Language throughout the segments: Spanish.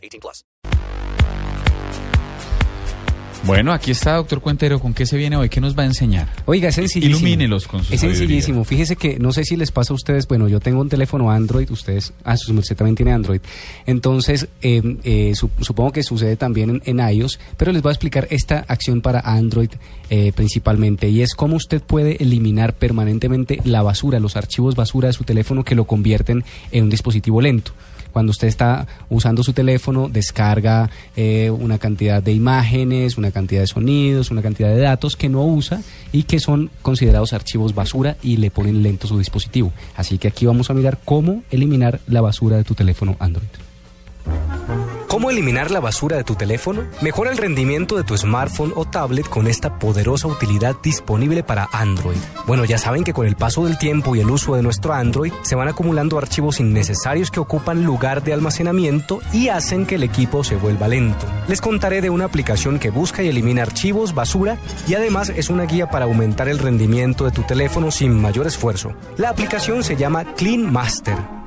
18 plus. Bueno, aquí está, doctor Cuentero. ¿Con qué se viene hoy? ¿Qué nos va a enseñar? Oiga, es sencillísimo. Ilumínelos con su Es sabiduría. sencillísimo. Fíjese que no sé si les pasa a ustedes. Bueno, yo tengo un teléfono Android. Ustedes, ah, su usted también tiene Android. Entonces, eh, eh, su- supongo que sucede también en, en iOS. Pero les voy a explicar esta acción para Android eh, principalmente. Y es cómo usted puede eliminar permanentemente la basura, los archivos basura de su teléfono que lo convierten en un dispositivo lento. Cuando usted está usando su teléfono, descarga eh, una cantidad de imágenes, una cantidad de sonidos, una cantidad de datos que no usa y que son considerados archivos basura y le ponen lento su dispositivo. Así que aquí vamos a mirar cómo eliminar la basura de tu teléfono Android. ¿Cómo eliminar la basura de tu teléfono? Mejora el rendimiento de tu smartphone o tablet con esta poderosa utilidad disponible para Android. Bueno, ya saben que con el paso del tiempo y el uso de nuestro Android se van acumulando archivos innecesarios que ocupan lugar de almacenamiento y hacen que el equipo se vuelva lento. Les contaré de una aplicación que busca y elimina archivos, basura y además es una guía para aumentar el rendimiento de tu teléfono sin mayor esfuerzo. La aplicación se llama Clean Master.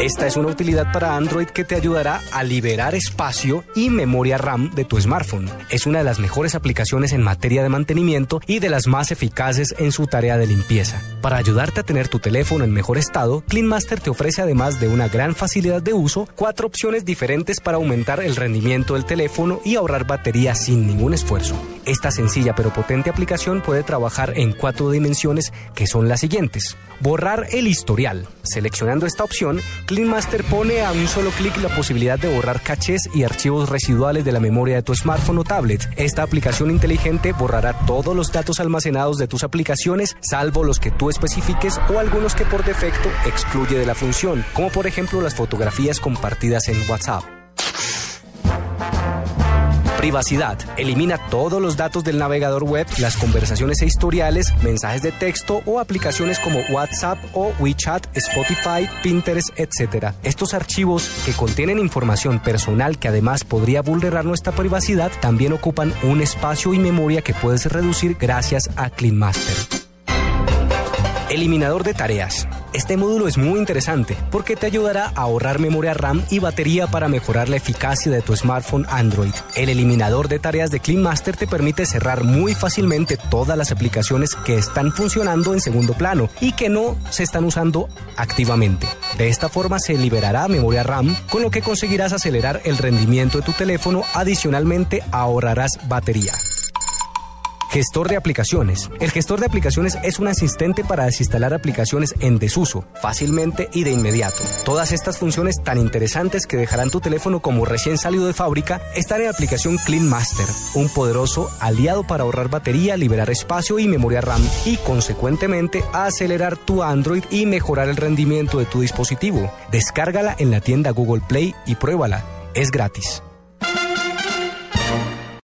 Esta es una utilidad para Android que te ayudará a liberar espacio y memoria RAM de tu smartphone. Es una de las mejores aplicaciones en materia de mantenimiento y de las más eficaces en su tarea de limpieza. Para ayudarte a tener tu teléfono en mejor estado, CleanMaster te ofrece además de una gran facilidad de uso, cuatro opciones diferentes para aumentar el rendimiento del teléfono y ahorrar batería sin ningún esfuerzo. Esta sencilla pero potente aplicación puede trabajar en cuatro dimensiones que son las siguientes. Borrar el historial. Seleccionando esta opción, CleanMaster pone a un solo clic la posibilidad de borrar cachés y archivos residuales de la memoria de tu smartphone o tablet. Esta aplicación inteligente borrará todos los datos almacenados de tus aplicaciones, salvo los que especifiques o algunos que por defecto excluye de la función, como por ejemplo las fotografías compartidas en WhatsApp. Privacidad. Elimina todos los datos del navegador web, las conversaciones e historiales, mensajes de texto o aplicaciones como WhatsApp o WeChat, Spotify, Pinterest, etc. Estos archivos que contienen información personal que además podría vulnerar nuestra privacidad también ocupan un espacio y memoria que puedes reducir gracias a CleanMaster. Eliminador de tareas. Este módulo es muy interesante porque te ayudará a ahorrar memoria RAM y batería para mejorar la eficacia de tu smartphone Android. El eliminador de tareas de CleanMaster te permite cerrar muy fácilmente todas las aplicaciones que están funcionando en segundo plano y que no se están usando activamente. De esta forma se liberará memoria RAM, con lo que conseguirás acelerar el rendimiento de tu teléfono, adicionalmente ahorrarás batería. Gestor de aplicaciones. El gestor de aplicaciones es un asistente para desinstalar aplicaciones en desuso, fácilmente y de inmediato. Todas estas funciones tan interesantes que dejarán tu teléfono como recién salido de fábrica están en la aplicación Clean Master, un poderoso aliado para ahorrar batería, liberar espacio y memoria RAM y consecuentemente acelerar tu Android y mejorar el rendimiento de tu dispositivo. Descárgala en la tienda Google Play y pruébala. Es gratis.